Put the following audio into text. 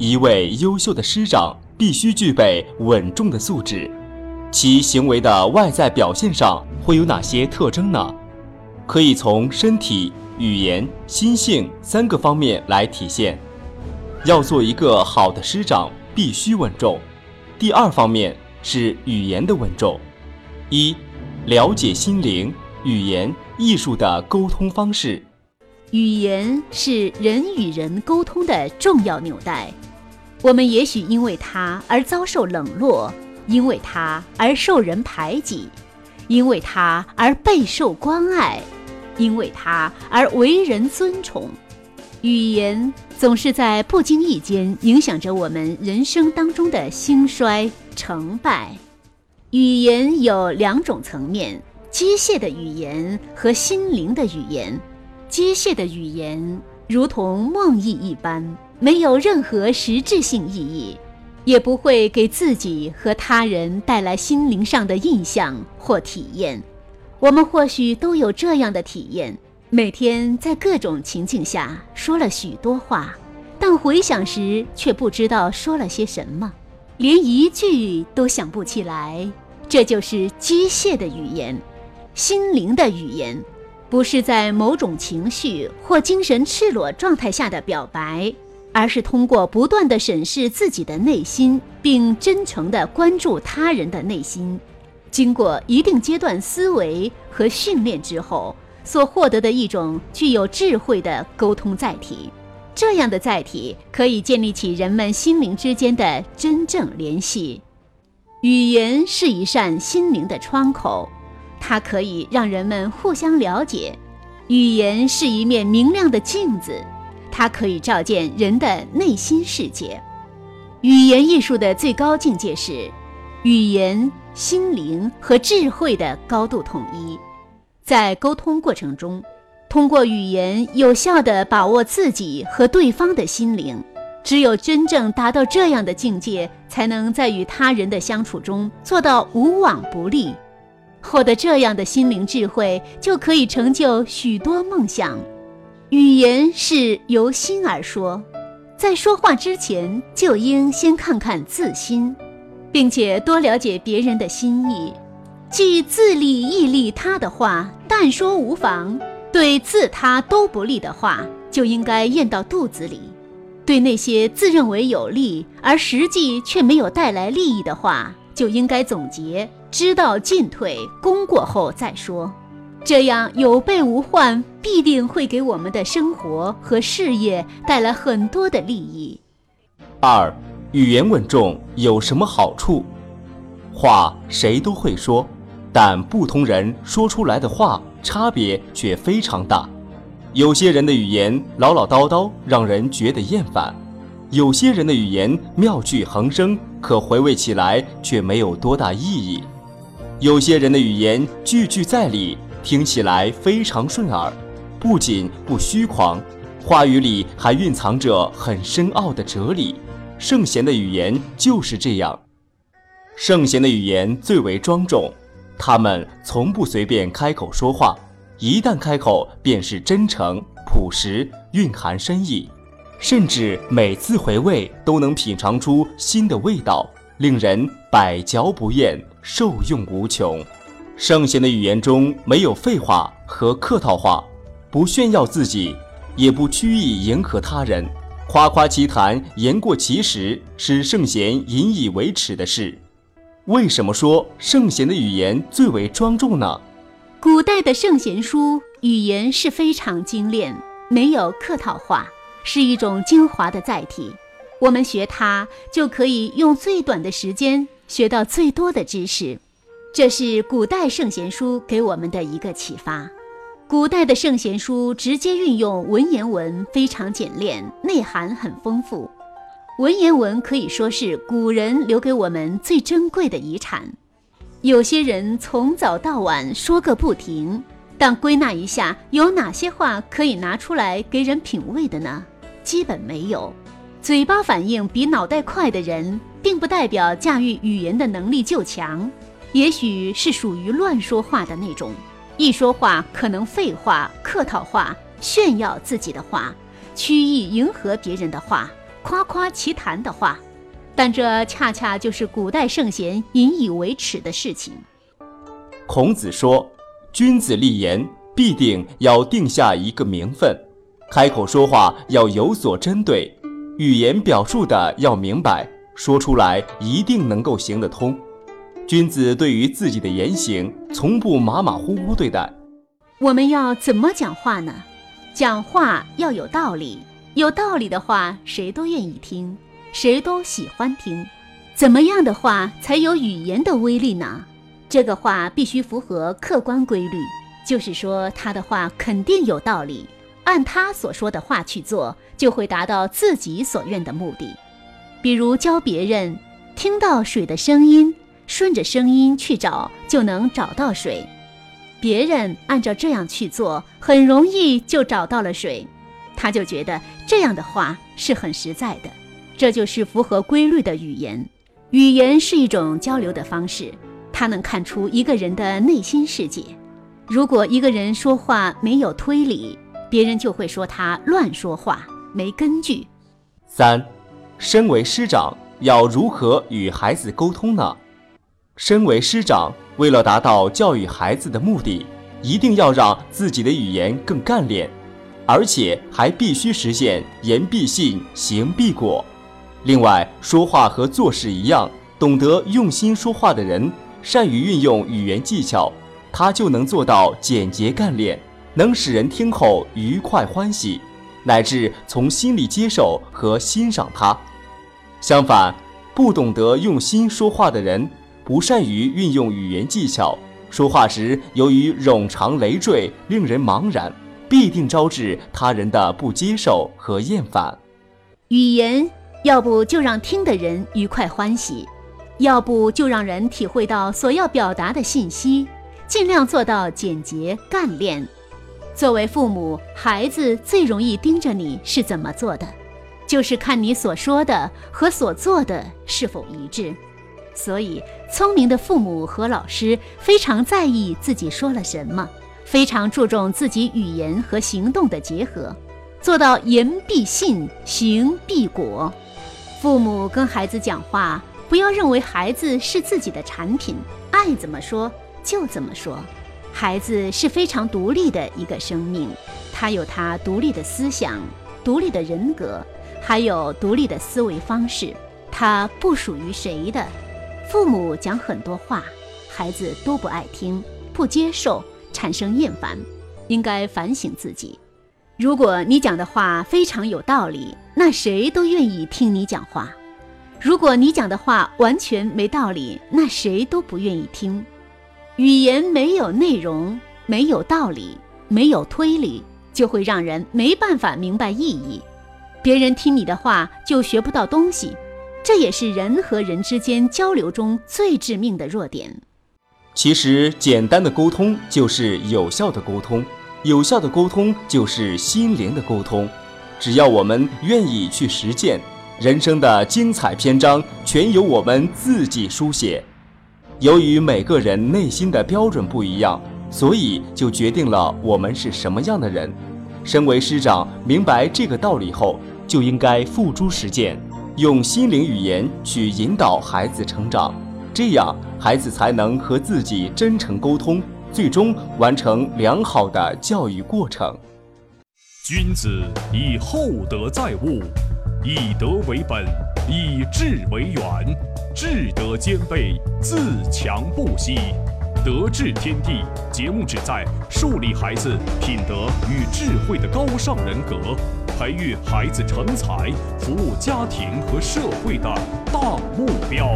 一位优秀的师长必须具备稳重的素质，其行为的外在表现上会有哪些特征呢？可以从身体、语言、心性三个方面来体现。要做一个好的师长，必须稳重。第二方面是语言的稳重。一，了解心灵、语言、艺术的沟通方式。语言是人与人沟通的重要纽带。我们也许因为它而遭受冷落，因为它而受人排挤，因为它而备受关爱，因为它而为人尊崇。语言总是在不经意间影响着我们人生当中的兴衰成败。语言有两种层面：机械的语言和心灵的语言。机械的语言如同梦呓一般，没有任何实质性意义，也不会给自己和他人带来心灵上的印象或体验。我们或许都有这样的体验：每天在各种情境下说了许多话，但回想时却不知道说了些什么，连一句都想不起来。这就是机械的语言，心灵的语言。不是在某种情绪或精神赤裸状态下的表白，而是通过不断的审视自己的内心，并真诚地关注他人的内心，经过一定阶段思维和训练之后，所获得的一种具有智慧的沟通载体。这样的载体可以建立起人们心灵之间的真正联系。语言是一扇心灵的窗口。它可以让人们互相了解，语言是一面明亮的镜子，它可以照见人的内心世界。语言艺术的最高境界是，语言、心灵和智慧的高度统一。在沟通过程中，通过语言有效地把握自己和对方的心灵。只有真正达到这样的境界，才能在与他人的相处中做到无往不利。获得这样的心灵智慧，就可以成就许多梦想。语言是由心而说，在说话之前就应先看看自心，并且多了解别人的心意。既自利亦利他的话，但说无妨；对自他都不利的话，就应该咽到肚子里。对那些自认为有利而实际却没有带来利益的话，就应该总结。知道进退，功过后再说，这样有备无患，必定会给我们的生活和事业带来很多的利益。二，语言稳重有什么好处？话谁都会说，但不同人说出来的话差别却非常大。有些人的语言唠唠叨叨，让人觉得厌烦；有些人的语言妙趣横生，可回味起来却没有多大意义。有些人的语言句句在理，听起来非常顺耳，不仅不虚狂，话语里还蕴藏着很深奥的哲理。圣贤的语言就是这样，圣贤的语言最为庄重，他们从不随便开口说话，一旦开口便是真诚、朴实，蕴含深意，甚至每次回味都能品尝出新的味道，令人百嚼不厌。受用无穷，圣贤的语言中没有废话和客套话，不炫耀自己，也不曲意迎合他人，夸夸其谈，言过其实，是圣贤引以为耻的事。为什么说圣贤的语言最为庄重呢？古代的圣贤书语言是非常精炼，没有客套话，是一种精华的载体。我们学它，就可以用最短的时间。学到最多的知识，这是古代圣贤书给我们的一个启发。古代的圣贤书直接运用文言文，非常简练，内涵很丰富。文言文可以说是古人留给我们最珍贵的遗产。有些人从早到晚说个不停，但归纳一下，有哪些话可以拿出来给人品味的呢？基本没有。嘴巴反应比脑袋快的人。并不代表驾驭语言的能力就强，也许是属于乱说话的那种。一说话可能废话、客套话、炫耀自己的话、曲意迎合别人的话，夸夸其谈的话，但这恰恰就是古代圣贤引以为耻的事情。孔子说：“君子立言，必定要定下一个名分，开口说话要有所针对，语言表述的要明白，说出来一定能够行得通。君子对于自己的言行，从不马马虎虎对待。我们要怎么讲话呢？讲话要有道理。”有道理的话，谁都愿意听，谁都喜欢听。怎么样的话才有语言的威力呢？这个话必须符合客观规律，就是说他的话肯定有道理，按他所说的话去做，就会达到自己所愿的目的。比如教别人听到水的声音，顺着声音去找，就能找到水。别人按照这样去做，很容易就找到了水。他就觉得这样的话是很实在的，这就是符合规律的语言。语言是一种交流的方式，它能看出一个人的内心世界。如果一个人说话没有推理，别人就会说他乱说话，没根据。三，身为师长要如何与孩子沟通呢？身为师长，为了达到教育孩子的目的，一定要让自己的语言更干练。而且还必须实现言必信，行必果。另外，说话和做事一样，懂得用心说话的人，善于运用语言技巧，他就能做到简洁干练，能使人听后愉快欢喜，乃至从心里接受和欣赏他。相反，不懂得用心说话的人，不善于运用语言技巧，说话时由于冗长累赘，令人茫然。必定招致他人的不接受和厌烦。语言要不就让听的人愉快欢喜，要不就让人体会到所要表达的信息，尽量做到简洁干练。作为父母，孩子最容易盯着你是怎么做的，就是看你所说的和所做的是否一致。所以，聪明的父母和老师非常在意自己说了什么。非常注重自己语言和行动的结合，做到言必信，行必果。父母跟孩子讲话，不要认为孩子是自己的产品，爱怎么说就怎么说。孩子是非常独立的一个生命，他有他独立的思想、独立的人格，还有独立的思维方式，他不属于谁的。父母讲很多话，孩子都不爱听，不接受。产生厌烦，应该反省自己。如果你讲的话非常有道理，那谁都愿意听你讲话；如果你讲的话完全没道理，那谁都不愿意听。语言没有内容，没有道理，没有推理，就会让人没办法明白意义。别人听你的话就学不到东西，这也是人和人之间交流中最致命的弱点。其实，简单的沟通就是有效的沟通，有效的沟通就是心灵的沟通。只要我们愿意去实践，人生的精彩篇章全由我们自己书写。由于每个人内心的标准不一样，所以就决定了我们是什么样的人。身为师长，明白这个道理后，就应该付诸实践，用心灵语言去引导孩子成长。这样，孩子才能和自己真诚沟通，最终完成良好的教育过程。君子以厚德载物，以德为本，以智为源，智德兼备，自强不息。德智天地节目旨在树立孩子品德与智慧的高尚人格，培育孩子成才、服务家庭和社会的大目标。